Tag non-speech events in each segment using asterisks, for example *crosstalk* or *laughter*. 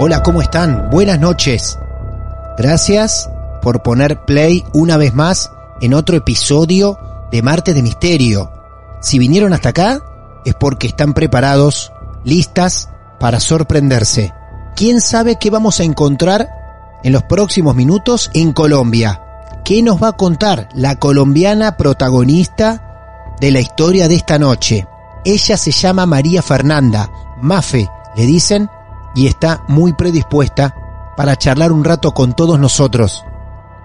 Hola, ¿cómo están? Buenas noches. Gracias por poner play una vez más en otro episodio de Martes de Misterio. Si vinieron hasta acá es porque están preparados, listas para sorprenderse. ¿Quién sabe qué vamos a encontrar en los próximos minutos en Colombia? ¿Qué nos va a contar la colombiana protagonista de la historia de esta noche? Ella se llama María Fernanda, Mafe, le dicen, y está muy predispuesta para charlar un rato con todos nosotros.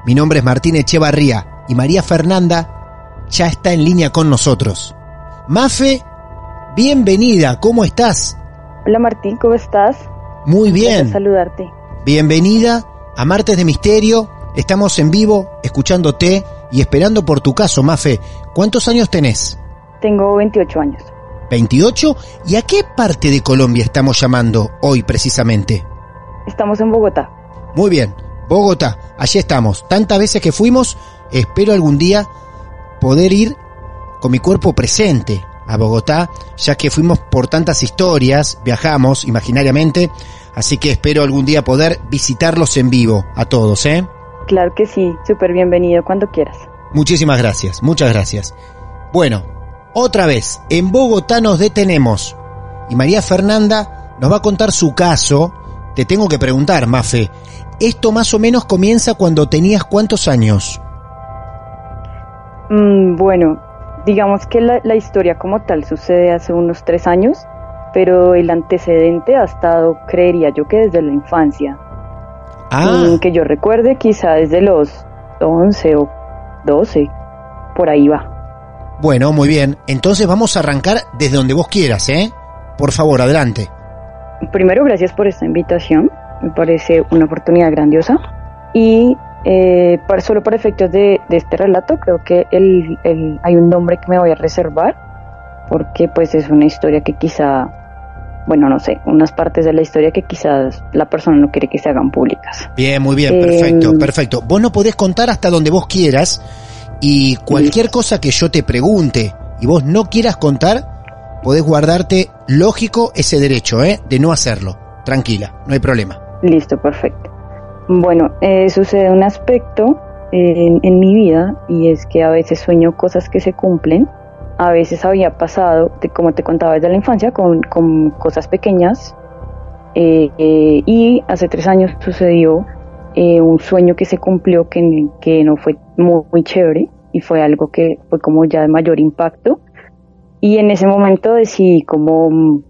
Mi nombre es Martín Echevarría y María Fernanda ya está en línea con nosotros. Mafe, bienvenida, ¿cómo estás? Hola Martín, ¿cómo estás? Muy bien. saludarte. Bienvenida a Martes de Misterio. Estamos en vivo, escuchándote y esperando por tu caso, Mafe. ¿Cuántos años tenés? Tengo 28 años. 28. ¿Y a qué parte de Colombia estamos llamando hoy precisamente? Estamos en Bogotá. Muy bien, Bogotá, allí estamos. Tantas veces que fuimos, espero algún día poder ir con mi cuerpo presente a Bogotá, ya que fuimos por tantas historias, viajamos imaginariamente, así que espero algún día poder visitarlos en vivo a todos, ¿eh? Claro que sí, súper bienvenido cuando quieras. Muchísimas gracias, muchas gracias. Bueno, otra vez, en Bogotá nos detenemos. Y María Fernanda nos va a contar su caso. Te tengo que preguntar, Mafe, ¿esto más o menos comienza cuando tenías cuántos años? Mm, bueno, digamos que la, historia como tal sucede hace unos tres años, pero el antecedente ha estado, creería yo, que desde la infancia. Ah. Mm, que yo recuerde, quizá desde los 11 o 12, por ahí va. Bueno, muy bien. Entonces vamos a arrancar desde donde vos quieras, ¿eh? Por favor, adelante. Primero, gracias por esta invitación. Me parece una oportunidad grandiosa. Y eh, para, solo por efectos de, este relato, creo que el, hay un nombre que me voy a reservar, porque pues es una historia que quizá, bueno, no sé, unas partes de la historia que quizás la persona no quiere que se hagan públicas. Bien, muy bien, perfecto, em, perfecto. Vos no podés contar hasta donde vos quieras y cualquier cosa que yo te pregunte y vos no quieras contar, podés guardarte, lógico, ese derecho, ¿eh? De no hacerlo. Tranquila, no hay problema. Listo, perfecto. Bueno, eh, sucede un aspecto en, mi vida y es que a veces sueño cosas que se cumplen. A veces había pasado, como te contaba desde la infancia, con, cosas pequeñas. Eh, eh, y hace tres años sucedió eh, un sueño que se cumplió que, que no fue muy, muy, chévere y fue algo que fue como ya de mayor impacto. Y en ese momento decidí como mm,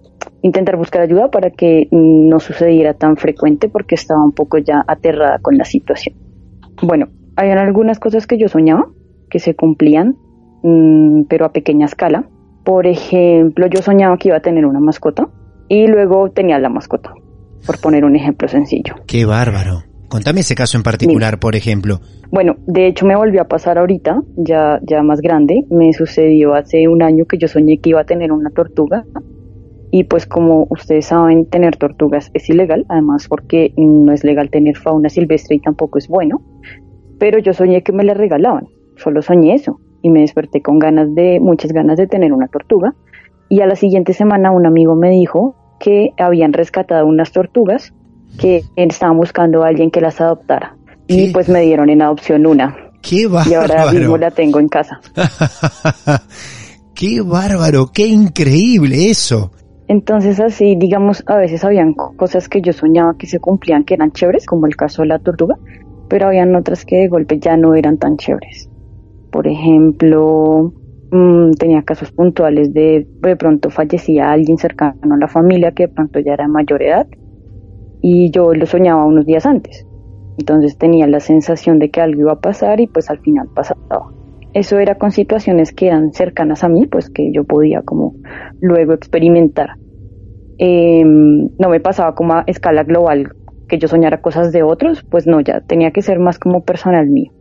intentar buscar ayuda para que no sucediera tan frecuente porque estaba un poco ya aterrada con la situación. Bueno, habían algunas cosas que yo soñaba que se cumplían, mm, pero a pequeña escala. Por ejemplo, yo soñaba que iba a tener una mascota y luego tenía la mascota, por poner un ejemplo sencillo. Qué bárbaro. Contame ese caso en particular, por ejemplo. Bueno, de hecho me volvió a pasar ahorita, ya, ya más grande. Me sucedió hace un año que yo soñé que iba a tener una tortuga y pues como ustedes saben, tener tortugas es ilegal, además porque no es legal tener fauna silvestre y tampoco es bueno. Pero yo soñé que me la regalaban, solo soñé eso y me desperté con ganas de, muchas ganas de tener una tortuga. Y a la siguiente semana un amigo me dijo que habían rescatado unas tortugas que estaban buscando a alguien que las adoptara. Y pues me dieron en adopción una. ¡Qué bárbaro! Y ahora mismo la tengo en casa. *laughs* ¡Qué bárbaro! ¡Qué increíble eso! Entonces así, digamos, a veces habían cosas que yo soñaba que se cumplían, que eran chéveres, como el caso de la tortuga, pero habían otras que de golpe ya no eran tan chéveres. Por ejemplo, mmm, tenía casos puntuales de de pronto fallecía alguien cercano a la familia que de pronto ya era mayor edad y yo lo soñaba unos días antes. Entonces tenía la sensación de que algo iba a pasar y pues al final pasaba. Eso era con situaciones que eran cercanas a mí, pues que yo podía como luego experimentar eh, no me pasaba como a escala global que yo soñara cosas de otros, pues no, ya tenía que ser más como personal mío.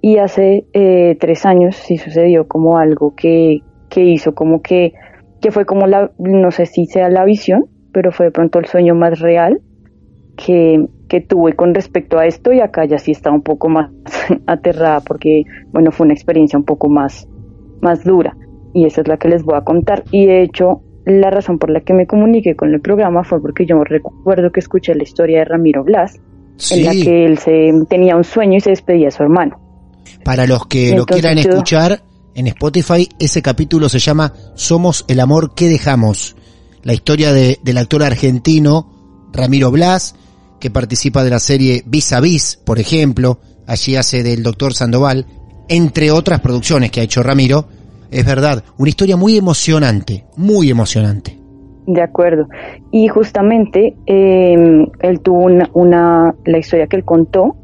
Y hace eh, tres años sí sucedió como algo que, que hizo como que, que fue como la, no sé si sea la visión, pero fue de pronto el sueño más real que, que tuve con respecto a esto y acá ya sí estaba un poco más *laughs* aterrada porque, bueno, fue una experiencia un poco más, más dura y esa es la que les voy a contar. Y de hecho, la razón por la que me comuniqué con el programa fue porque yo recuerdo que escuché la historia de Ramiro Blas, en la que él se tenía un sueño y se despedía de su hermano. Para los que lo quieran escuchar, en Spotify ese capítulo se llama Somos el amor que dejamos. La historia de, del actor argentino Ramiro Blas, que participa de la serie Vis a Vis, por ejemplo, allí hace del doctor Sandoval, entre otras producciones que ha hecho Ramiro, es verdad, una historia muy emocionante, muy emocionante. De acuerdo. Y justamente eh, él tuvo una, una, la historia que él contó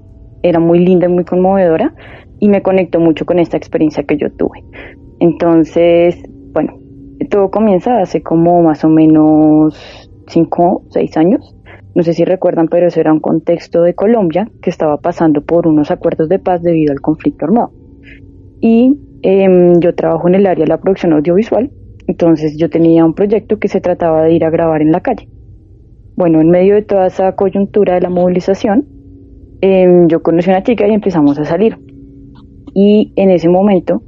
era muy linda y muy conmovedora y me conectó mucho con esta experiencia que yo tuve. Entonces, bueno, todo comienza hace como más o menos cinco, seis años. No sé si recuerdan, pero eso era un contexto de Colombia que estaba pasando por unos acuerdos de paz debido al conflicto armado. Y eh, yo trabajo en el área de la producción audiovisual, entonces yo tenía un proyecto que se trataba de ir a grabar en la calle. Bueno, en medio de toda esa coyuntura de la movilización, eh, yo conocí a una chica y empezamos a salir. Y en ese momento,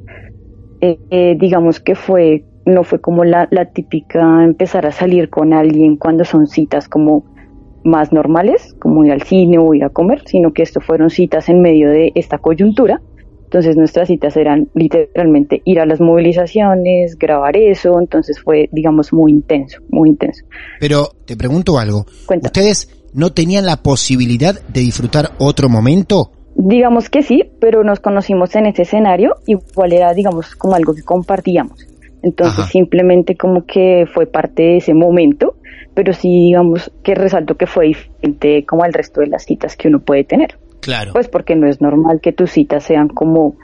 eh, eh, digamos que fue, no fue como la típica empezar a salir con alguien cuando son citas como más normales, como ir al cine o ir a comer, sino que esto fueron citas en medio de esta coyuntura entonces nuestras citas eran literalmente ir a las movilizaciones, grabar eso, entonces fue, digamos, muy intenso, muy intenso. Pero te pregunto algo, ¿ustedes no tenían la posibilidad de disfrutar otro momento? Digamos que sí, pero nos conocimos en ese escenario, igual era, digamos, como algo que compartíamos. Entonces Ajá. simplemente como que fue parte de ese momento, pero sí digamos que resalto que fue diferente como el resto de las citas que uno puede tener. Claro. Pues porque no es normal que tus citas sean como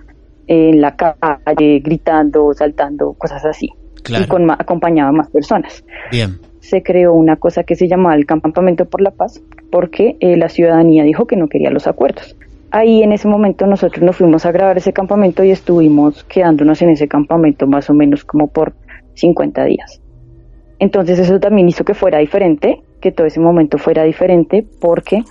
en la calle, gritando, saltando, cosas así. Claro. Y con acompañaba a más personas. Bien. Se creó una cosa que se llamaba el Campamento por la Paz, porque eh, la ciudadanía dijo que no quería los acuerdos. Ahí en ese momento nosotros nos fuimos a grabar ese campamento y estuvimos quedándonos en ese campamento más o menos como por 50 días. Entonces eso también hizo que fuera diferente, que todo ese momento fuera diferente, porque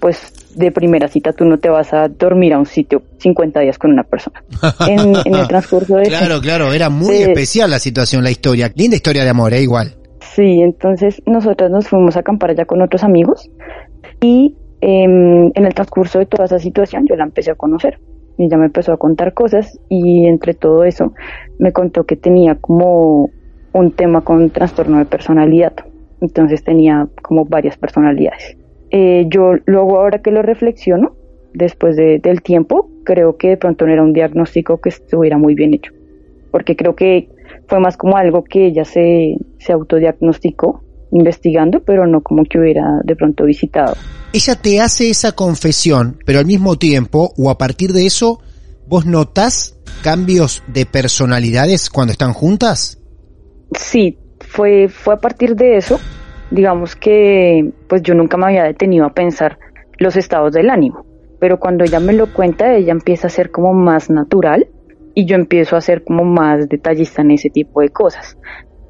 pues de primera cita tú no te vas a dormir a un sitio 50 días con una persona. En, en el *laughs* transcurso de... Claro, claro, era muy eh, especial la situación, la historia. Linda historia de amor, ¿eh? igual. Sí, entonces nosotros nos fuimos a acampar allá con otros amigos y eh, en el transcurso de toda esa situación yo la empecé a conocer. Y ella me empezó a contar cosas y entre todo eso me contó que tenía como un tema con trastorno de personalidad. Entonces tenía como varias personalidades eh, yo luego ahora que lo reflexiono, después de, del tiempo, creo que de pronto no era un diagnóstico que estuviera muy bien hecho, porque creo que fue más como algo que ella se, se autodiagnosticó investigando, pero no como que hubiera de pronto visitado. Ella te hace esa confesión, pero al mismo tiempo, o a partir de eso, ¿vos notás cambios de personalidades cuando están juntas? Sí, fue, fue a partir de eso digamos que pues yo nunca me había detenido a pensar los estados del ánimo, pero cuando ella me lo cuenta, ella empieza a ser como más natural y yo empiezo a ser como más detallista en ese tipo de cosas.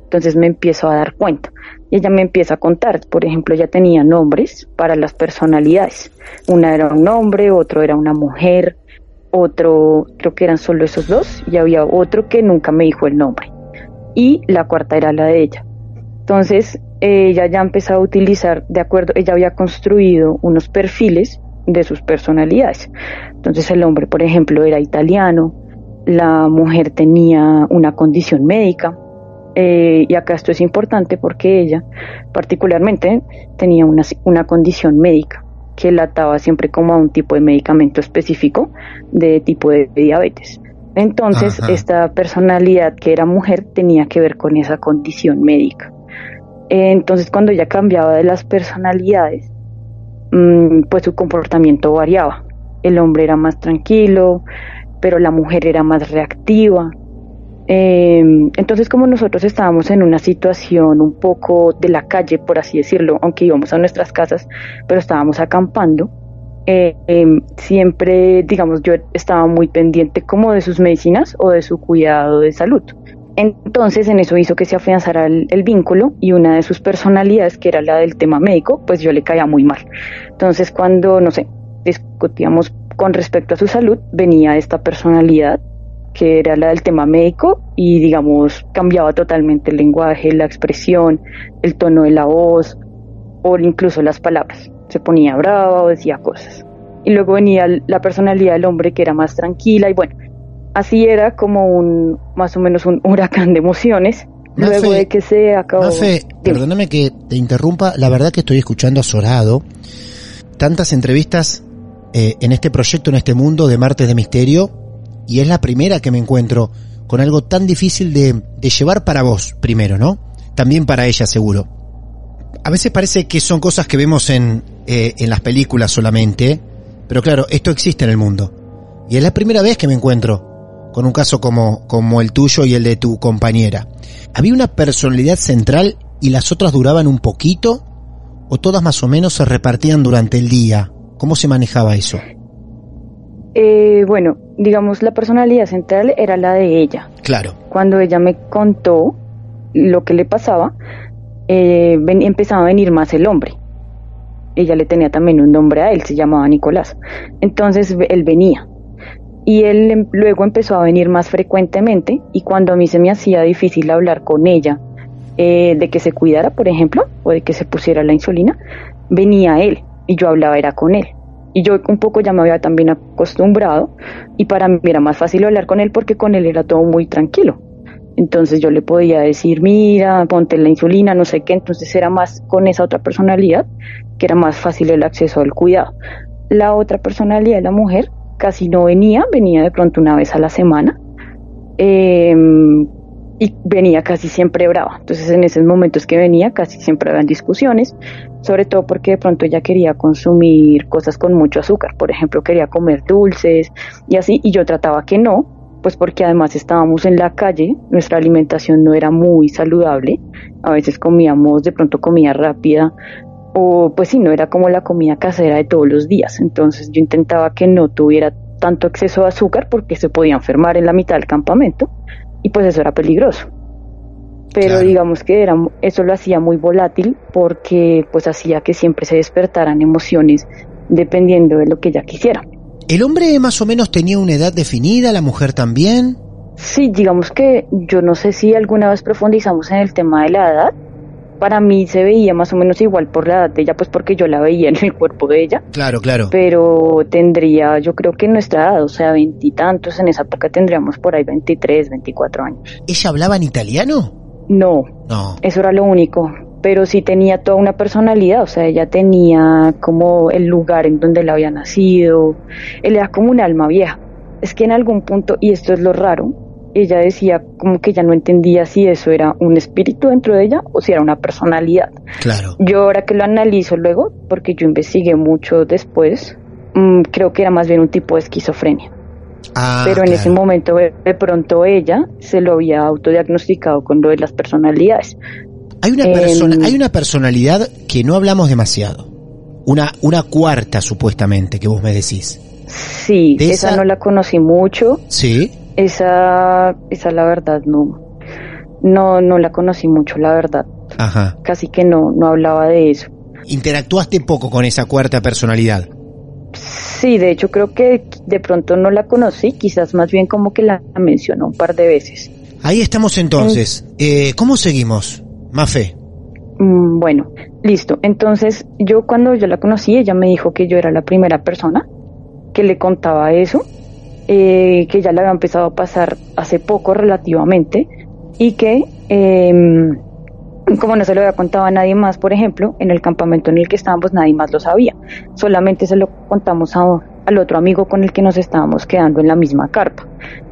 Entonces me empiezo a dar cuenta. Y ella me empieza a contar, por ejemplo, ella tenía nombres para las personalidades. Una era un hombre, otro era una mujer, otro, creo que eran solo esos dos, y había otro que nunca me dijo el nombre. Y la cuarta era la de ella. Entonces, ella ya empezó a utilizar, de acuerdo, ella había construido unos perfiles de sus personalidades. Entonces, el hombre, por ejemplo, era italiano, la mujer tenía una condición médica, eh, y acá esto es importante porque ella particularmente tenía una, una condición médica que la ataba siempre como a un tipo de medicamento específico de tipo de, diabetes. Entonces, esta personalidad que era mujer tenía que ver con esa condición médica. Entonces, cuando ella cambiaba de las personalidades, mm, pues su comportamiento variaba. El hombre era más tranquilo, pero la mujer era más reactiva. Em, entonces, como nosotros estábamos en una situación un poco de la calle, por así decirlo, aunque íbamos a nuestras casas, pero estábamos acampando, eh, em, siempre, digamos, yo estaba muy pendiente como de sus medicinas o de su cuidado de salud. Entonces, en eso hizo que se afianzara el, el, vínculo y una de sus personalidades, que era la del tema médico, pues yo le caía muy mal. Entonces, cuando, no sé, discutíamos con respecto a su salud, venía esta personalidad que era la del tema médico y digamos cambiaba totalmente el lenguaje, la expresión, el tono de la voz o incluso las palabras. Se ponía brava o decía cosas. Y luego venía la personalidad del hombre que era más tranquila y bueno, así era como un más o menos un *laughs* huracán de emociones. luego de que se acabó. perdóname que te interrumpa, la verdad que estoy escuchando azorado tantas entrevistas eh, en este proyecto, en este mundo de Martes de Misterio, y es la primera que me encuentro con algo tan difícil de, llevar para vos, primero, ¿no? También para ella, seguro. A veces parece que son cosas que vemos en, eh, en las películas solamente, pero claro, esto existe en el mundo. Y es la primera vez que me encuentro con un caso como, como el tuyo y el de tu compañera. ¿Había una personalidad central y las otras duraban un poquito? ¿O todas más o menos se repartían durante el día? ¿Cómo se manejaba eso? Eh, bueno, digamos, la personalidad central era la de ella. Claro. Cuando ella me contó lo que le pasaba, eh, empezaba a venir más el hombre. Ella le tenía también un nombre a él, se llamaba Nicolás. Entonces él venía. Y él em, luego empezó a venir más frecuentemente y cuando a mí se me hacía difícil hablar con ella eh, de que se cuidara, por ejemplo, o de que se pusiera la insulina, venía él y yo hablaba era con él. Y yo un poco ya me había también acostumbrado y para mí era más fácil hablar con él porque con él era todo muy tranquilo. Entonces yo le podía decir, mira, ponte la insulina, no sé qué, entonces era más con esa otra personalidad que era más fácil el acceso al cuidado. La otra personalidad de la mujer casi no venía, venía de pronto una vez a la semana. Eh, y venía casi siempre brava. Entonces en esos momentos que venía casi siempre habían discusiones, sobre todo porque de pronto ella quería consumir cosas con mucho azúcar, por ejemplo quería comer dulces y así, y yo trataba que no, pues porque además estábamos en la calle, nuestra alimentación no era muy saludable, a veces comíamos de pronto comida rápida o pues sí, no era como la comida casera de todos los días, entonces yo intentaba que no tuviera tanto exceso de azúcar porque se podía enfermar en la mitad del campamento y pues eso era peligroso. Pero digamos que era, eso lo hacía muy volátil porque pues hacía que siempre se despertaran emociones dependiendo de lo que ella quisiera. ¿El hombre más o menos tenía una edad definida, la mujer también? Sí, digamos que yo no sé si alguna vez profundizamos en el tema de la edad, para mí se veía más o menos igual por la edad de ella, pues porque yo la veía en el cuerpo de ella. Claro, claro. Pero tendría, yo creo que en nuestra edad, o sea, veintitantos, en esa época tendríamos por ahí 23, 24 años. ¿Ella hablaba en italiano? No. No. Eso era lo único. Pero sí tenía toda una personalidad, o sea, ella tenía como el lugar en donde la había nacido. Él era como un alma vieja. Es que en algún punto, y esto es lo raro, ella decía como que ella no entendía si eso era un espíritu dentro de ella o si era una personalidad. Claro. Yo ahora que lo analizo luego, porque yo investigué mucho después, mm, creo que era más bien un tipo de esquizofrenia. Ah, Pero en ese momento de pronto ella se lo había autodiagnosticado con lo de las personalidades. Hay una, persona, em, hay una personalidad que no hablamos demasiado. Una, una cuarta supuestamente que vos me decís. Sí, esa no la conocí mucho. Sí. Esa, esa la verdad no. no, no la conocí mucho, la verdad. Ajá. Casi que no, no hablaba de eso. Interactuaste poco con esa cuarta personalidad. Sí, de hecho creo que de pronto no la conocí, quizás más bien como que la mencionó un par de veces. Ahí estamos entonces. Eh, ¿Cómo seguimos? Mafe. Mm, bueno, listo. Entonces yo cuando yo la conocí, ella me dijo que yo era la primera persona que le contaba eso, eh, que ya le había empezado a pasar hace poco relativamente y que em, como no se lo había contado a nadie más, por ejemplo, en el campamento en el que estábamos nadie más lo sabía. Solamente se lo contamos a, al otro amigo con el que nos estábamos quedando en la misma carpa.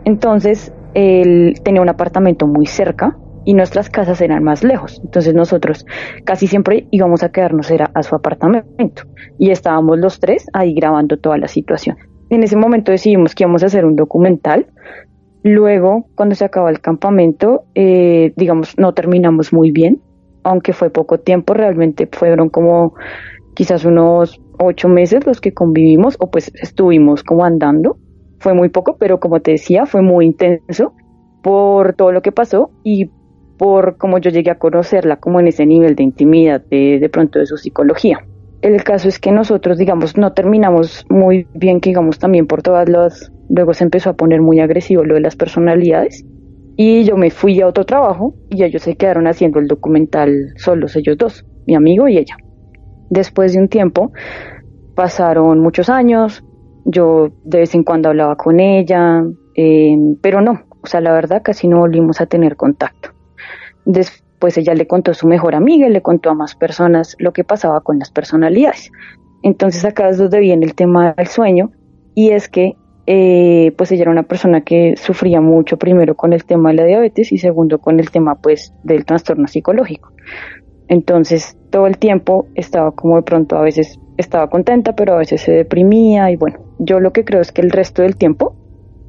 Entonces, él tenía un apartamento muy cerca y nuestras casas eran más lejos. Entonces nosotros casi siempre íbamos a quedarnos era a su apartamento y estábamos los tres ahí grabando toda la situación. En ese momento decidimos que íbamos a hacer un documental. Luego, cuando se acabó el campamento, eh, digamos, no terminamos muy bien, aunque fue poco tiempo, realmente fueron como quizás unos ocho meses los que convivimos o pues estuvimos como andando. Fue muy poco, pero como te decía, fue muy intenso por todo lo que pasó y por cómo yo llegué a conocerla como en ese nivel de intimidad de, de pronto de su psicología. El caso es que nosotros, digamos, no terminamos muy bien, que digamos, también por todas las... Luego se empezó a poner muy agresivo lo de las personalidades y yo me fui a otro trabajo y ellos se quedaron haciendo el documental solos, ellos dos, mi amigo y ella. Después de un tiempo, pasaron muchos años, yo de vez en cuando hablaba con ella, eh, pero no, o sea, la verdad casi no volvimos a tener contacto. Después ella le contó a su mejor amiga y le contó a más personas lo que pasaba con las personalidades. Entonces acá es donde viene el tema del sueño y es que eh, pues ella era una persona que sufría mucho primero con el tema de la diabetes y segundo con el tema pues del trastorno psicológico. Entonces todo el tiempo estaba como de pronto a veces estaba contenta pero a veces se deprimía y bueno, yo lo que creo es que el resto del tiempo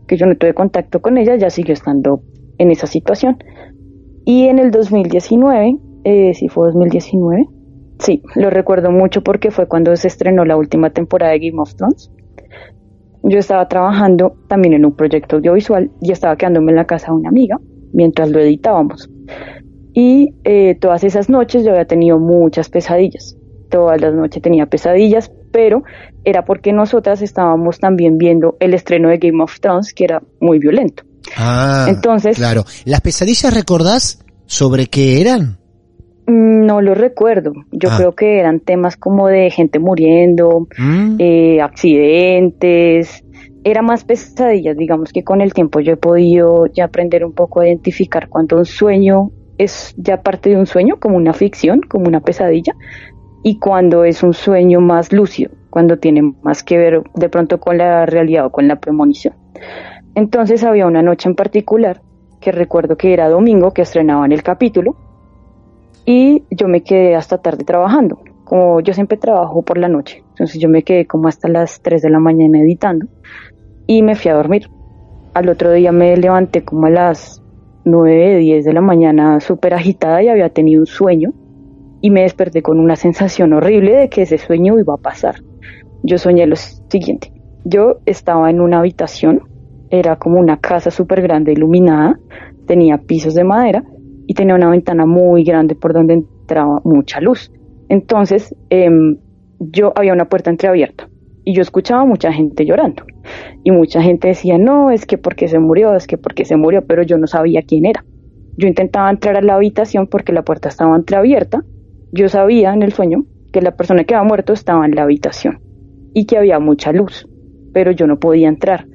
que yo no tuve contacto con ella ya siguió estando en esa situación. Y en el 2019, eh, si fue 2019, sí, lo recuerdo mucho porque fue cuando se estrenó la última temporada de Game of Thrones. Yo estaba trabajando también en un proyecto audiovisual y estaba quedándome en la casa de una amiga mientras lo editábamos. Y eh, todas esas noches yo había tenido muchas pesadillas. Todas las noches tenía pesadillas, pero era porque nosotras estábamos también viendo el estreno de Game of Thrones, que era muy violento. Ah, Entonces- claro. ¿Las pesadillas recordás sobre qué eran? Mm, No lo recuerdo. Yo Ah. creo que eran temas como de gente muriendo, ¿Mm? eh, accidentes. Era más pesadillas, digamos que con el tiempo yo he podido ya aprender un poco a identificar cuando un sueño es ya parte de un sueño, como una ficción, como una pesadilla, y cuando es un sueño más lúcido, cuando tiene más que ver de pronto con la realidad o con la premonición. Entonces había una noche en particular que recuerdo que era domingo que estrenaban el capítulo y yo me quedé hasta tarde trabajando. Como yo siempre trabajo por la noche, entonces yo me quedé como hasta las 3 de la mañana editando y me fui a dormir. Al otro día me levanté como a las 9, 10 de la mañana súper agitada y había tenido un sueño y me desperté con una sensación horrible de que ese sueño iba a pasar. Yo soñé lo siguiente. Yo estaba en una habitación, era como una casa súper grande iluminada, tenía pisos de madera y tenía una ventana muy grande por donde entraba mucha luz. Entonces, em, yo había una puerta entreabierta y yo escuchaba mucha gente llorando y mucha gente decía, no, es que porque se murió, es que porque se murió, pero yo no sabía quién era. Yo intentaba entrar a la habitación porque la puerta estaba entreabierta. Yo sabía en el sueño que la persona que había muerto estaba en la habitación y que había mucha luz, pero yo no podía entrar.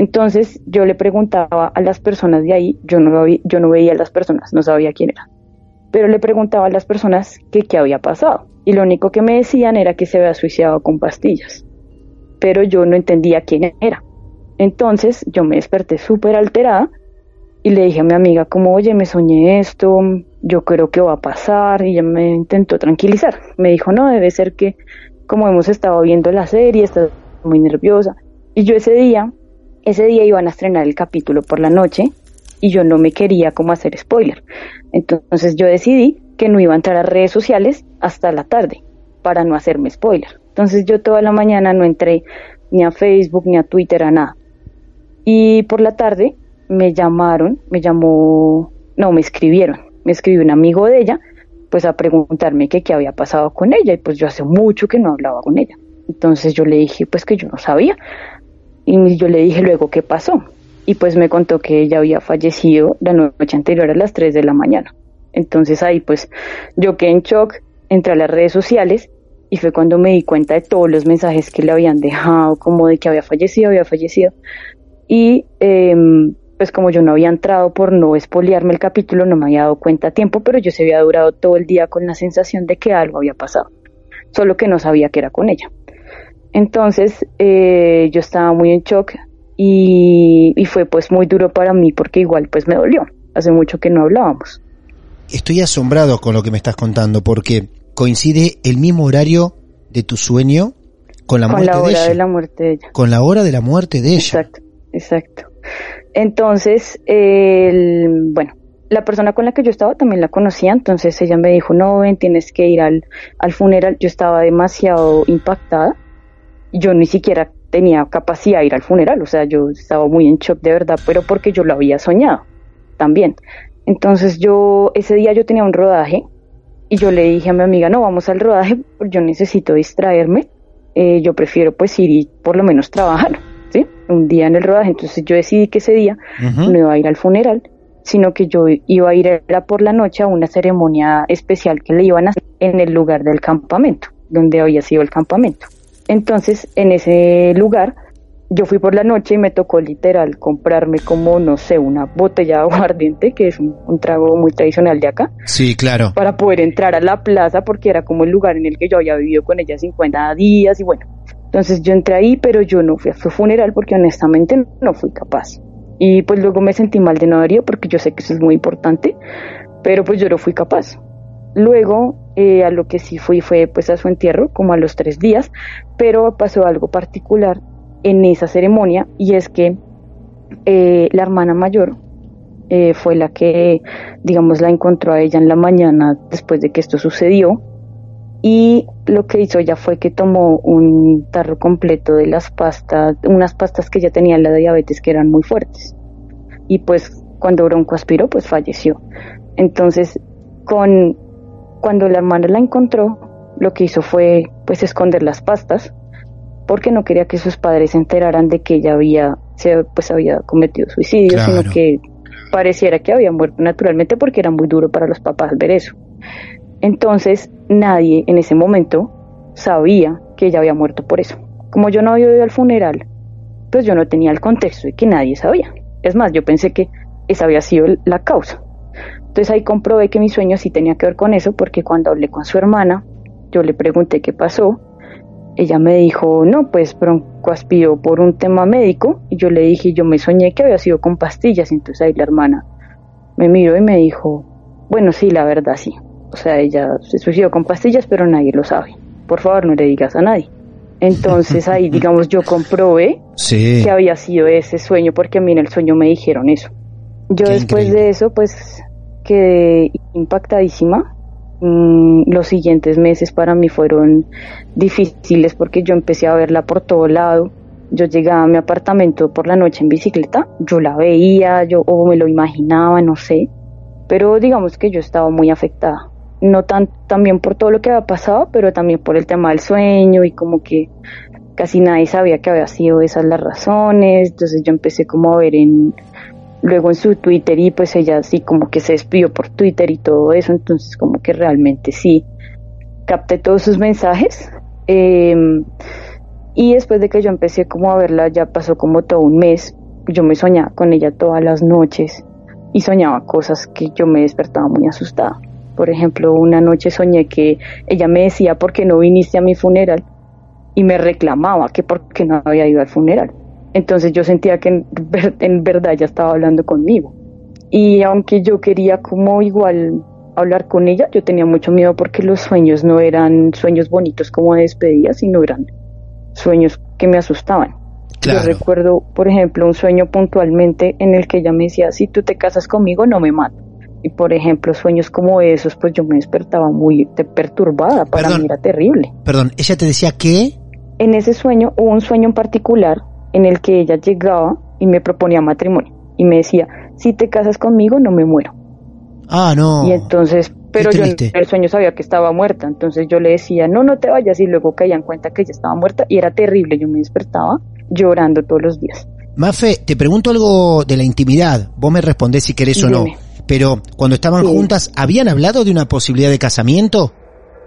Entonces yo le preguntaba a las personas de ahí, yo no, veía a las personas, no sabía quién era, pero le preguntaba a las personas que qué había pasado y lo único que me decían era que se había suicidado con pastillas, pero yo no entendía quién era. Entonces yo me desperté súper alterada y le dije a mi amiga como, oye, me soñé esto, yo creo que va a pasar y ella me intentó tranquilizar. Me dijo, no, debe ser que como hemos estado viendo la serie, estás muy nerviosa. Y yo ese día, ese día iban a estrenar el capítulo por la noche y yo no me quería como hacer spoiler. Entonces yo decidí que no iba a entrar a redes sociales hasta la tarde para no hacerme spoiler. Entonces yo toda la mañana no entré ni a Facebook ni a Twitter a nada. Y por la tarde me llamaron, me llamó no, me escribieron, me escribió un amigo de ella, pues a preguntarme qué había pasado con ella y pues yo hace mucho que no hablaba con ella. Entonces yo le dije pues que yo no sabía y yo le dije luego qué pasó y pues me contó que ella había fallecido la noche anterior a las 3 de la mañana. Entonces ahí pues yo quedé en shock, entré a las redes sociales y fue cuando me di cuenta de todos los mensajes que le habían dejado, como de que había fallecido, había fallecido. Y em, pues como yo no había entrado por no espoliarme el capítulo, no me había dado cuenta a tiempo, pero yo se había durado todo el día con la sensación de que algo había pasado, solo que no sabía que era con ella. Entonces eh, yo estaba muy en shock y, y fue pues muy duro para mí porque igual pues me dolió, hace mucho que no hablábamos. Estoy asombrado con lo que me estás contando porque coincide el mismo horario de tu sueño con la con muerte la de hora ella. de la muerte de ella. Con la hora de la muerte de ella. Exacto, exacto. Entonces, el, bueno, la persona con la que yo estaba también la conocía, entonces ella me dijo, no, ven, tienes que ir al, al funeral. Yo estaba demasiado impactada. Yo ni siquiera tenía capacidad de ir al funeral, o sea, yo estaba muy en shock de verdad, pero porque yo lo había soñado también. Entonces yo, ese día yo tenía un rodaje y yo le dije a mi amiga, no, vamos al rodaje, porque yo necesito distraerme, eh, yo prefiero pues ir y por lo menos trabajar, ¿sí? Un día en el rodaje, entonces yo decidí que ese día no iba a ir al funeral, sino que yo iba a ir era por la noche a una ceremonia especial que le iban a hacer en el lugar del campamento, donde había sido el campamento. Entonces, en ese lugar, yo fui por la noche y me tocó literal comprarme como, no sé, una botella de aguardiente, que es un, un trago muy tradicional de acá, Sí, claro. para poder entrar a la plaza porque era como el lugar en el que yo había vivido con ella 50 días y bueno. Entonces yo entré ahí, pero yo no fui a su funeral porque honestamente no fui capaz. Y pues luego me sentí mal de no haber ido porque yo sé que eso es muy importante, pero pues yo no fui capaz. Luego eh, a lo que sí fui fue pues a su entierro, como a los tres días, pero pasó algo particular en esa ceremonia y es que eh, la hermana mayor eh, fue la que, digamos, la encontró a ella en la mañana después de que esto sucedió. Y lo que hizo ella fue que tomó un tarro completo de las pastas, unas pastas que ella tenía en la diabetes que eran muy fuertes. Y pues cuando Bronco aspiró, pues falleció. Entonces, con, cuando la hermana la encontró, lo que hizo fue pues esconder las pastas porque no quería que sus padres se enteraran de que ella había, se, pues había cometido suicidio, Claro. sino que pareciera que había muerto naturalmente porque era muy duro para los papás ver eso. Entonces nadie en ese momento sabía que ella había muerto por eso. Como yo no había ido al funeral, pues yo no tenía el contexto de que nadie sabía. Es más, yo pensé que esa había sido la causa. Entonces ahí comprobé que mi sueño sí tenía que ver con eso porque cuando hablé con su hermana, yo le pregunté qué pasó. Ella me dijo, no, pues Bronco aspiró por un tema médico. Y yo le dije, yo me soñé que había sido con pastillas. Entonces ahí la hermana me miró y me dijo, bueno, sí, la verdad sí. O sea, ella se suicidó con pastillas, pero nadie lo sabe. Por favor, no le digas a nadie. Entonces ahí, *laughs* digamos, yo comprobé Sí. que había sido ese sueño, porque a mí en el sueño me dijeron eso. Yo Qué después increíble. de eso, pues quedé impactadísima. Mm, los siguientes meses para mí fueron difíciles porque yo empecé a verla por todo lado. Yo llegaba a mi apartamento por la noche en bicicleta, yo la veía, yo o me lo imaginaba, no sé, pero digamos que yo estaba muy afectada. No tan también por todo lo que había pasado, pero también por el tema del sueño y como que casi nadie sabía que había sido esas las razones, entonces yo empecé como a ver en luego en su Twitter y pues ella así como que se despidió por Twitter y todo eso, entonces como que realmente sí capté todos sus mensajes eh, y después de que yo empecé como a verla ya pasó como todo un mes, yo me soñaba con ella todas las noches y soñaba cosas que yo me despertaba muy asustada. Por ejemplo, una noche soñé que ella me decía, ¿por qué no viniste a mi funeral? Y me reclamaba que por qué no había ido al funeral. Entonces yo sentía que en, ver- en verdad ella estaba hablando conmigo. Y aunque yo quería como igual hablar con ella, yo tenía mucho miedo porque los sueños no eran sueños bonitos como de despedida, sino eran sueños que me asustaban. Claro. Yo recuerdo, por ejemplo, un sueño puntualmente en el que ella me decía, si tú te casas conmigo, no me mato. Y por ejemplo, sueños como esos, pues yo me despertaba muy perturbada, para Perdón. mí era terrible. Perdón, ella te decía que... En ese sueño hubo un sueño en particular en el que ella llegaba y me proponía matrimonio y me decía, si te casas conmigo, no me muero. Ah, no. Y entonces, pero yo en el sueño sabía que estaba muerta, entonces yo le decía, no, no te vayas, y luego caía en cuenta que ella estaba muerta, y era terrible, yo me despertaba llorando todos los días. Mafe, te pregunto algo de la intimidad, vos me respondés si querés o no, pero cuando estaban juntas, ¿habían hablado de una posibilidad de casamiento?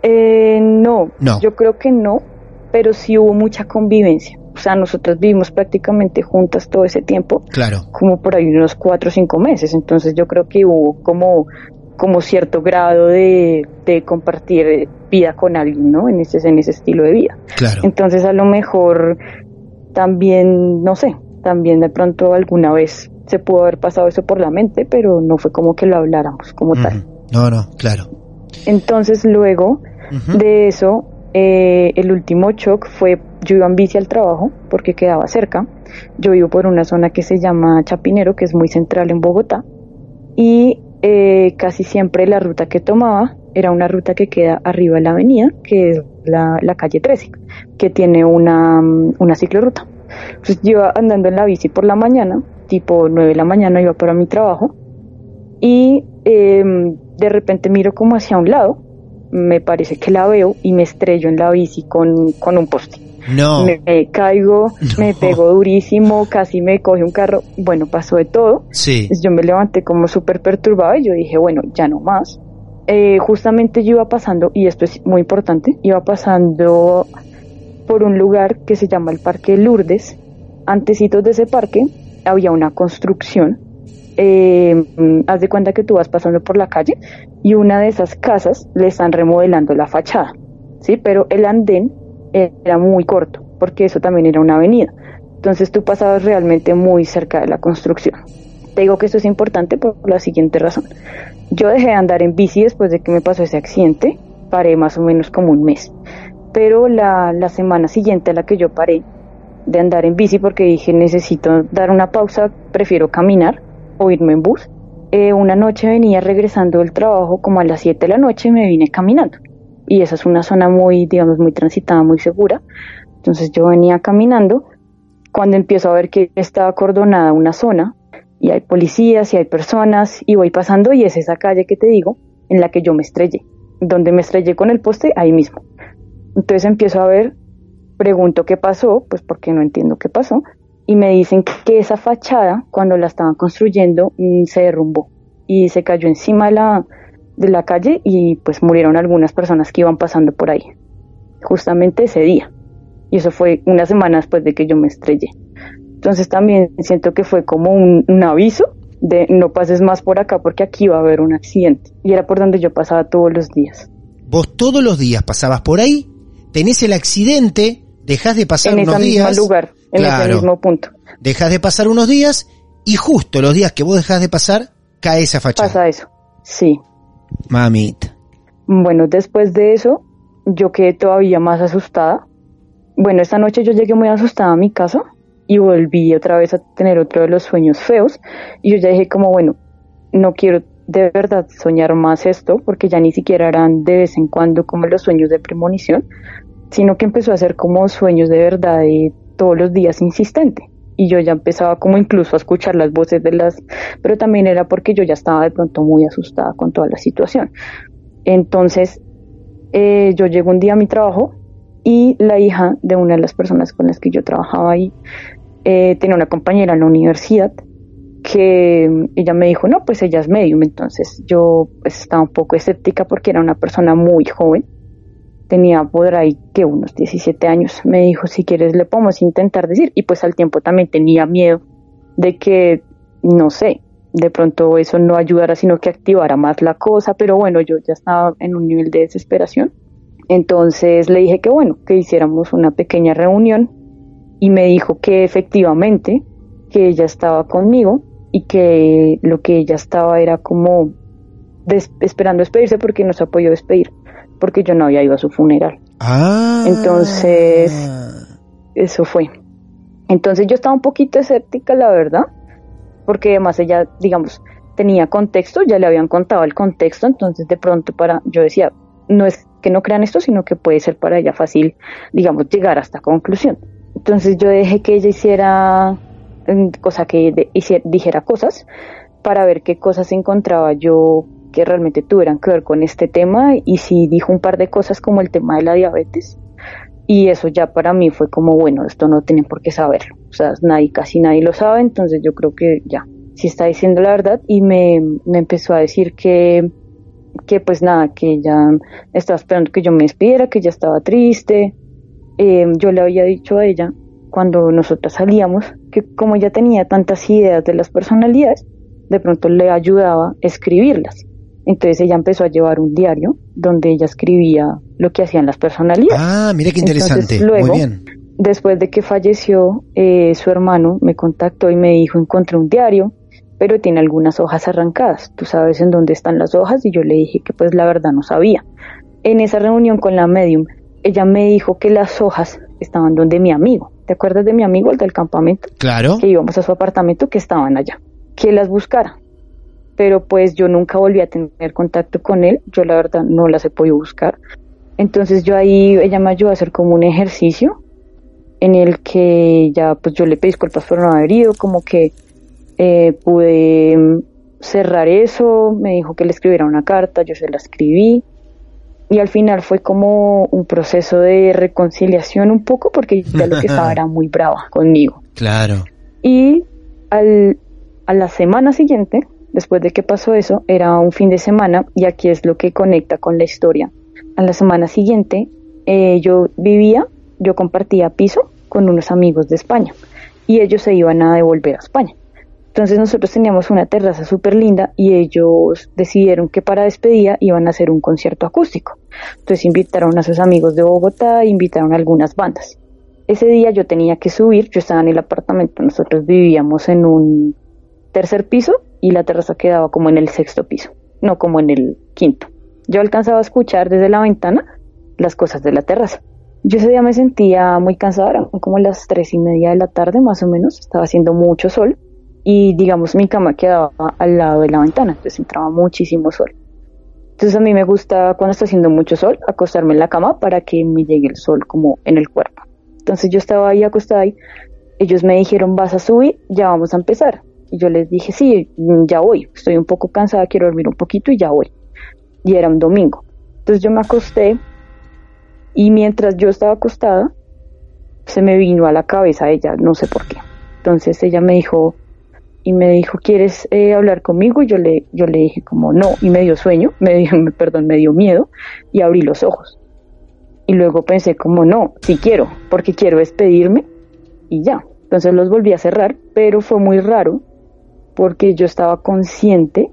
Eh, no, no, yo creo que no, pero sí hubo mucha convivencia. O sea, nosotros vivimos prácticamente juntas todo ese tiempo. Claro. Como por ahí unos cuatro o cinco meses. Entonces yo creo que hubo como, como cierto grado de, de compartir vida con alguien, ¿no? En ese, en ese estilo de vida. Claro. Entonces a lo mejor también, no sé, también de pronto alguna vez se pudo haber pasado eso por la mente, pero no fue como que lo habláramos como tal. No, no, claro. Entonces luego de eso, eh, el último shock fue, yo iba en bici al trabajo porque quedaba cerca. Yo vivo por una zona que se llama Chapinero, que es muy central en Bogotá. Y eh, casi siempre la ruta que tomaba era una ruta que queda arriba de la avenida, que es la, calle 13, que tiene una, una ciclorruta. Entonces yo iba andando en la bici por la mañana, tipo 9 de la mañana iba para mi trabajo, y em, de repente miro como hacia un lado me parece que la veo y me estrello en la bici con, un poste. No. Me, caigo, *laughs* me pego durísimo, casi me coge un carro. Bueno, pasó de todo. Sí. Yo me levanté como súper perturbada y yo dije, bueno, ya no más. Eh, justamente yo iba pasando, y esto es muy importante, iba pasando por un lugar que se llama el Parque Lourdes. Antecitos de ese parque había una construcción eh, haz de cuenta que tú vas pasando por la calle y una de esas casas le están remodelando la fachada, ¿sí? Pero el andén era muy corto, porque eso también era una avenida. Entonces tú pasabas realmente muy cerca de la construcción. Te digo que esto es importante por la siguiente razón. Yo dejé de andar en bici después de que me pasó ese accidente, paré más o menos como un mes. Pero la, la semana siguiente a la que yo paré de andar en bici porque dije necesito dar una pausa, prefiero caminar, o irme en bus. Eh, una noche venía regresando del trabajo como a las 7 de la noche y me vine caminando. Y esa es una zona muy, digamos, muy transitada, muy segura. Entonces yo venía caminando cuando empiezo a ver que está acordonada una zona y hay policías y hay personas y voy pasando y es esa calle que te digo en la que yo me estrellé. Donde me estrellé con el poste, ahí mismo. Entonces empiezo a ver, pregunto qué pasó, pues porque no entiendo qué pasó, y me dicen que esa fachada, cuando la estaban construyendo, mm, se derrumbó y se cayó encima de la, de la calle y pues murieron algunas personas que iban pasando por ahí, justamente ese día. Y eso fue una semana después de que yo me estrellé. Entonces también siento que fue como un, un aviso de no pases más por acá porque aquí va a haber un accidente. Y era por donde yo pasaba todos los días. Vos todos los días pasabas por ahí, tenés el accidente, dejás de pasar en unos días. lugar en ese mismo punto. Dejas de pasar unos días y justo los días que vos dejas de pasar, cae esa fachada. Pasa eso, sí. Mamita. Bueno, después de eso, yo quedé todavía más asustada. Bueno, esta noche yo llegué muy asustada a mi casa y volví otra vez a tener otro de los sueños feos. Y yo ya dije como, bueno, no quiero de verdad soñar más esto, porque ya ni siquiera eran de vez en cuando como los sueños de premonición, sino que empezó a ser como sueños de verdad de todos los días insistente. Y yo ya empezaba como incluso a escuchar las voces de las, pero también era porque yo ya estaba de pronto muy asustada con toda la situación. Entonces, eh, yo llego un día a mi trabajo y la hija de una de las personas con las que yo trabajaba ahí eh, tenía una compañera en la universidad que ella me dijo, no, pues ella es medium, entonces yo pues, estaba un poco escéptica porque era una persona muy joven tenía por ahí que unos 17 años, me dijo, si quieres le podemos intentar decir, y pues al tiempo también tenía miedo de que, no sé, de pronto eso no ayudara, sino que activara más la cosa, pero bueno, yo ya estaba en un nivel de desesperación. Entonces le dije que bueno, que hiciéramos una pequeña reunión. Y me dijo que efectivamente, que ella estaba conmigo y que lo que ella estaba era como esperando despedirse porque no se ha podido despedir porque yo no había ido a su funeral. Ah. Entonces, eso fue. Entonces yo estaba un poquito escéptica, la verdad, porque además ella, digamos, tenía contexto, ya le habían contado el contexto, entonces de pronto para, yo decía, no es que no crean esto, sino que puede ser para ella fácil, digamos, llegar a esta conclusión. Entonces yo dejé que ella hiciera, mm, cosa que dijera cosas, para ver qué cosas encontraba yo que realmente tuvieran que ver con este tema y sí dijo un par de cosas como el tema de la diabetes y eso ya para mí fue como bueno, esto no tienen por qué saberlo, o sea, nadie, casi nadie lo sabe, entonces yo creo que ya, sí está diciendo la verdad y me, me empezó a decir que que pues nada, que ya estaba esperando que yo me despidiera, que ya estaba triste. Eh, yo le había dicho a ella cuando nosotras salíamos que como ella tenía tantas ideas de las personalidades, de pronto le ayudaba a escribirlas. Entonces ella empezó a llevar un diario donde ella escribía lo que hacían las personalidades. Ah, mire qué interesante. luego, Muy bien. Después de que falleció, eh, su hermano me contactó y me dijo, encontré un diario, pero tiene algunas hojas arrancadas. Tú sabes en dónde están las hojas y yo le dije que pues la verdad no sabía. En esa reunión con la medium, ella me dijo que las hojas estaban donde mi amigo. ¿Te acuerdas de mi amigo, el del campamento? Claro. Que íbamos a su apartamento, que estaban allá. Que las buscara. Pero pues yo nunca volví a tener contacto con él. Yo la verdad no las he podido buscar. Entonces yo ahí, ella me ayudó a hacer como un ejercicio en el que ya pues yo le pedí disculpas por no haber ido, como que eh, pude cerrar eso, me dijo que le escribiera una carta, yo se la escribí y al final fue como un proceso de reconciliación un poco porque ya lo que estaba *laughs* era muy brava conmigo. Claro. Y al, a la semana siguiente, después de que pasó eso, era un fin de semana y aquí es lo que conecta con la historia. A la semana siguiente eh, yo vivía, yo compartía piso con unos amigos de España y ellos se iban a devolver a España. Entonces nosotros teníamos una terraza súper linda y ellos decidieron que para despedida iban a hacer un concierto acústico. Entonces invitaron a sus amigos de Bogotá, invitaron a algunas bandas. Ese día yo tenía que subir, yo estaba en el apartamento, nosotros vivíamos en un tercer piso y la terraza quedaba como en el sexto piso, no como en el quinto. Yo alcanzaba a escuchar desde la ventana las cosas de la terraza. Yo ese día me sentía muy cansada, eran como las tres y media de la tarde más o menos, estaba haciendo mucho sol y digamos mi cama quedaba al lado de la ventana, entonces entraba muchísimo sol. Entonces a mí me gusta cuando está haciendo mucho sol acostarme en la cama para que me llegue el sol como en el cuerpo. Entonces yo estaba ahí acostada ahí, ellos me dijeron vas a subir, ya vamos a empezar. Y yo les dije sí, ya voy, estoy un poco cansada, quiero dormir un poquito y ya voy. Y era un domingo. Entonces yo me acosté y mientras yo estaba acostada, se me vino a la cabeza ella, no sé por qué. Entonces ella me dijo, y me dijo, ¿quieres eh, hablar conmigo? Y yo le, yo le dije como no, y me dio sueño, *laughs* me dio, perdón, me dio miedo y abrí los ojos. Y luego pensé como no, sí quiero, porque quiero despedirme y ya. Entonces los volví a cerrar, pero fue muy raro porque yo estaba consciente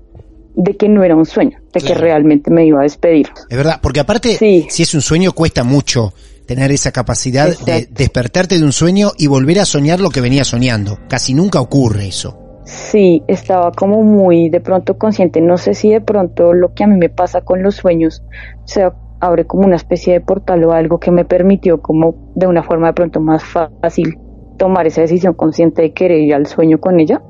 de que no era un sueño, de que realmente me iba a despedir. Es verdad, porque aparte, Sí. si es un sueño, cuesta mucho tener esa capacidad de despertarte de un sueño y volver a soñar lo que venía soñando. Casi nunca ocurre eso. Sí, estaba como muy de pronto consciente. No sé si de pronto lo que a mí me pasa con los sueños se abre como una especie de portal o algo que me permitió como de una forma de pronto más fácil tomar esa decisión consciente de querer ir al sueño con ella.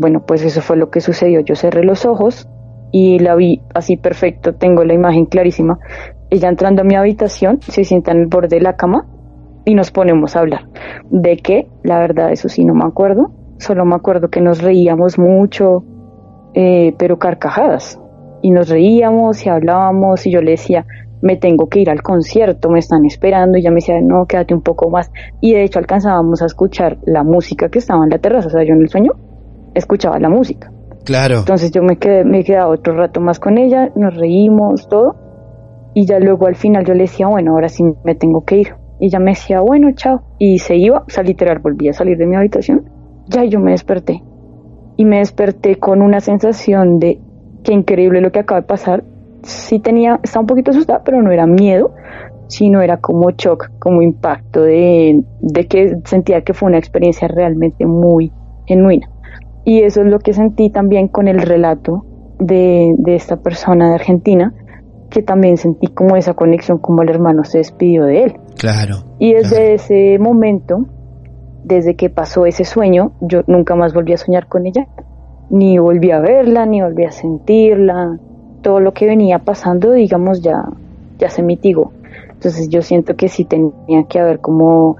Bueno, pues eso fue lo que sucedió. Yo cerré los ojos y la vi así perfecto, tengo la imagen clarísima. Ella entrando a mi habitación, se sienta en el borde de la cama y nos ponemos a hablar. ¿De qué? La verdad, eso sí no me acuerdo. Solo me acuerdo que nos reíamos mucho, eh, pero carcajadas. Y nos reíamos y hablábamos y yo le decía, me tengo que ir al concierto, me están esperando. Y ella me decía, no, quédate un poco más. Y de hecho alcanzábamos a escuchar la música que estaba en la terraza. O sea, yo en el sueño escuchaba la música. Claro. Entonces yo me quedé, me quedaba otro rato más con ella, nos reímos, todo. Y ya luego al final yo le decía, bueno, ahora sí me tengo que ir. Y ella me decía, bueno, chao. Y se iba, o sea, literal, volví a salir de mi habitación. Ya yo me desperté. Y me desperté con una sensación de qué increíble lo que acaba de pasar. Sí tenía, estaba un poquito asustada, pero no era miedo, sino era como shock, como impacto de, de que sentía que fue una experiencia realmente muy genuina. Y eso es lo que sentí también con el relato de, de esta persona de Argentina, que también sentí como esa conexión, como el hermano se despidió de él. Claro. Y desde claro. ese momento, desde que pasó ese sueño, yo nunca más volví a soñar con ella, ni volví a verla, ni volví a sentirla. Todo lo que venía pasando, digamos, ya, ya se mitigó. Entonces yo siento que sí tenía que haber como,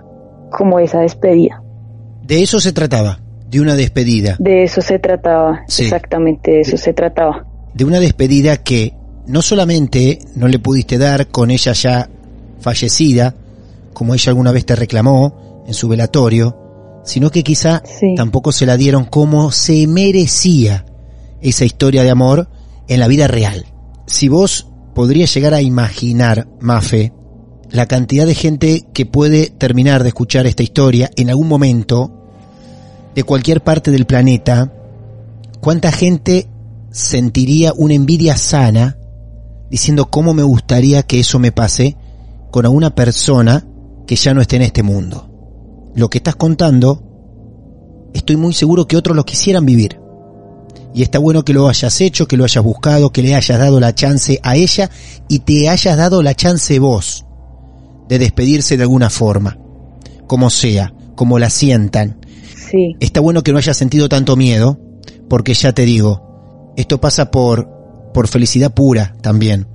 como esa despedida. De eso se trataba, de una despedida. De eso se trataba, Sí. exactamente de eso se trataba. de una despedida que no solamente no le pudiste dar con ella ya fallecida, como ella alguna vez te reclamó en su velatorio, sino que quizá Sí. tampoco se la dieron como se merecía esa historia de amor en la vida real. Si vos podrías llegar a imaginar, Mafe, la cantidad de gente que puede terminar de escuchar esta historia en algún momento de cualquier parte del planeta, cuánta gente sentiría una envidia sana diciendo cómo me gustaría que eso me pase con alguna persona que ya no esté en este mundo. Lo que estás contando, estoy muy seguro que otros lo quisieran vivir. Y está bueno que lo hayas hecho, que lo hayas buscado, que le hayas dado la chance a ella y te hayas dado la chance vos de despedirse de alguna forma. Como sea, como la sientan. Está bueno que no hayas sentido tanto miedo, porque ya te digo, esto pasa por, por felicidad pura también.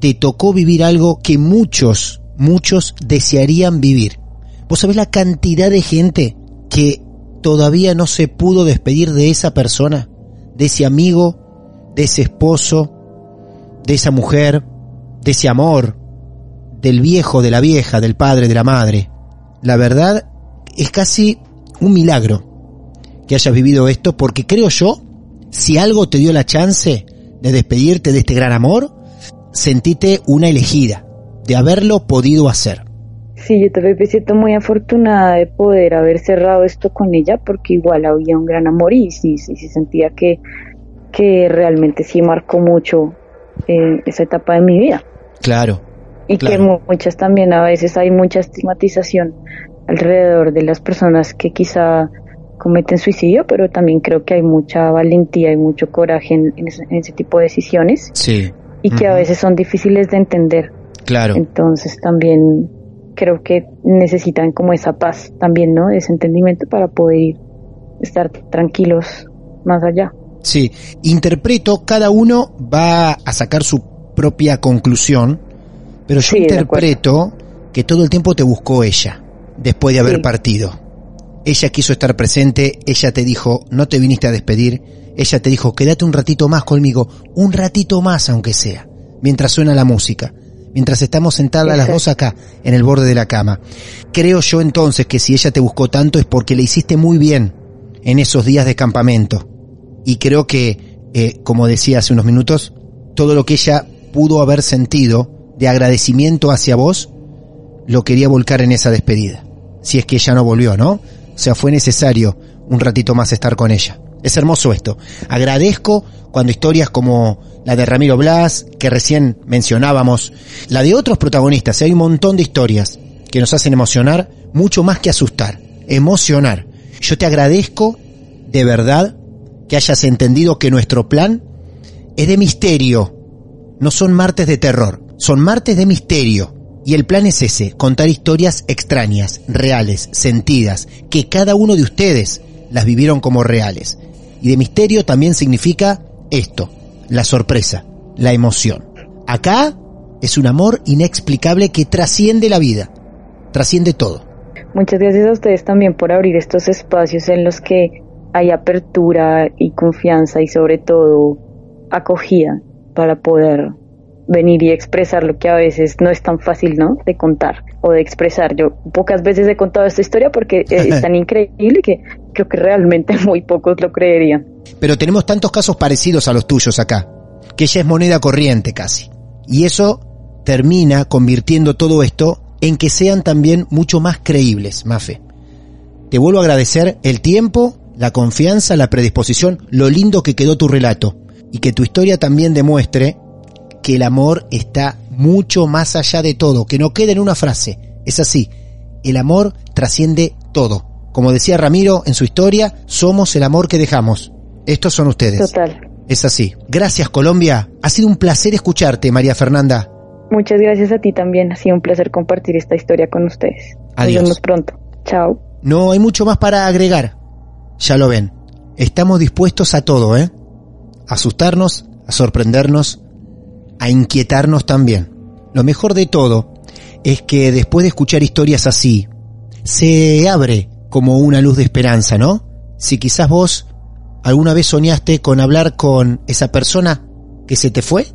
Te tocó vivir algo que muchos, muchos desearían vivir. ¿Vos sabés la cantidad de gente que todavía no se pudo despedir de esa persona? De ese amigo, de ese esposo, de esa mujer, de ese amor, del viejo, de la vieja, del padre, de la madre. La verdad es casi un milagro que hayas vivido esto porque creo yo, si algo te dio la chance de despedirte de este gran amor, sentite una elegida, de haberlo podido hacer. sí, yo también me siento muy afortunada de poder haber cerrado esto con ella porque igual había un gran amor y sí, sí, sí sentía que, que realmente sí marcó mucho eh, esa etapa de mi vida. Claro, Y que Claro. muchas también, a veces hay mucha estigmatización alrededor de las personas que quizá cometen suicidio, pero también creo que hay mucha valentía y mucho coraje en, en ese, en ese tipo de decisiones sí, y que a veces son difíciles de entender. claro, Entonces también creo que necesitan como esa paz también, ¿no? Ese entendimiento para poder estar tranquilos más allá. sí. Interpreto, cada uno va a sacar su propia conclusión, pero yo Sí, interpreto que todo el tiempo te buscó ella, después de haber Sí. partido. Ella quiso estar presente, ella te dijo, no te viniste a despedir, ella te dijo, quédate un ratito más conmigo, un ratito más aunque sea, mientras suena la música, mientras estamos sentadas las dos acá, en el borde de la cama. Creo yo entonces que si ella te buscó tanto es porque le hiciste muy bien en esos días de campamento. Y creo que, eh, como decía hace unos minutos, todo lo que ella pudo haber sentido de agradecimiento hacia vos, lo quería volcar en esa despedida. Si es que ella no volvió, ¿no? O sea, fue necesario un ratito más estar con ella. Es hermoso esto. Agradezco cuando historias como la de Ramiro Blas, que recién mencionábamos, la de otros protagonistas, hay un montón de historias que nos hacen emocionar mucho más que asustar, emocionar. Yo te agradezco de verdad que hayas entendido que nuestro plan es de misterio, no son martes de terror, son martes de misterio. Y el plan es ese, contar historias extrañas, reales, sentidas, que cada uno de ustedes las vivieron como reales. Y de misterio también significa esto, la sorpresa, la emoción. Acá es un amor inexplicable que trasciende la vida, trasciende todo. Muchas gracias a ustedes también por abrir estos espacios en los que hay apertura y confianza y sobre todo acogida para poder venir y expresar lo que a veces no es tan fácil, ¿no? De contar o de expresar. Yo pocas veces he contado esta historia porque eh, es tan *laughs* increíble que creo que realmente *laughs* muy pocos lo creerían. Pero tenemos tantos casos parecidos a los tuyos acá, que ya es moneda corriente casi. Y eso termina convirtiendo todo esto en que sean también mucho más creíbles, Mafe. Te vuelvo a agradecer el tiempo, la confianza, la predisposición, lo lindo que quedó tu relato y que tu historia también demuestre que el amor está mucho más allá de todo, que no quede en una frase. Es así, el amor trasciende todo. Como decía Ramiro en su historia, somos el amor que dejamos. Estos son ustedes. Total. Es así. Gracias Colombia. Ha sido un placer escucharte, María Fernanda. Muchas gracias a ti también. Ha sido un placer compartir esta historia con ustedes. Adiós. Nos vemos pronto. Chao. No hay mucho más para agregar. Ya lo ven. Estamos dispuestos a todo, ¿eh? A asustarnos, a sorprendernos, a inquietarnos también. Lo mejor de todo es que después de escuchar historias así, se abre como una luz de esperanza, ¿no? Si quizás vos ¿Alguna vez soñaste con hablar con esa persona que se te fue?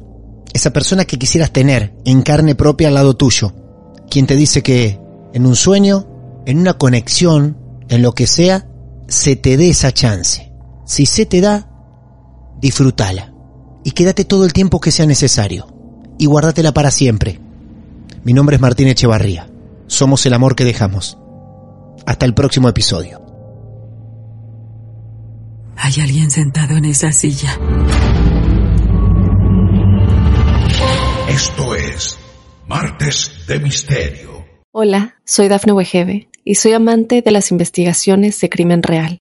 Esa persona que quisieras tener en carne propia al lado tuyo. Quien te dice que en un sueño, en una conexión, en lo que sea, se te dé esa chance. Si se te da, disfrútala. Y quédate todo el tiempo que sea necesario. Y guárdatela para siempre. Mi nombre es Martín Echevarría. Somos el amor que dejamos. Hasta el próximo episodio. Hay alguien sentado en esa silla. Esto es Martes de Misterio. Hola, soy Dafne Wegebe y soy amante de las investigaciones de crimen real.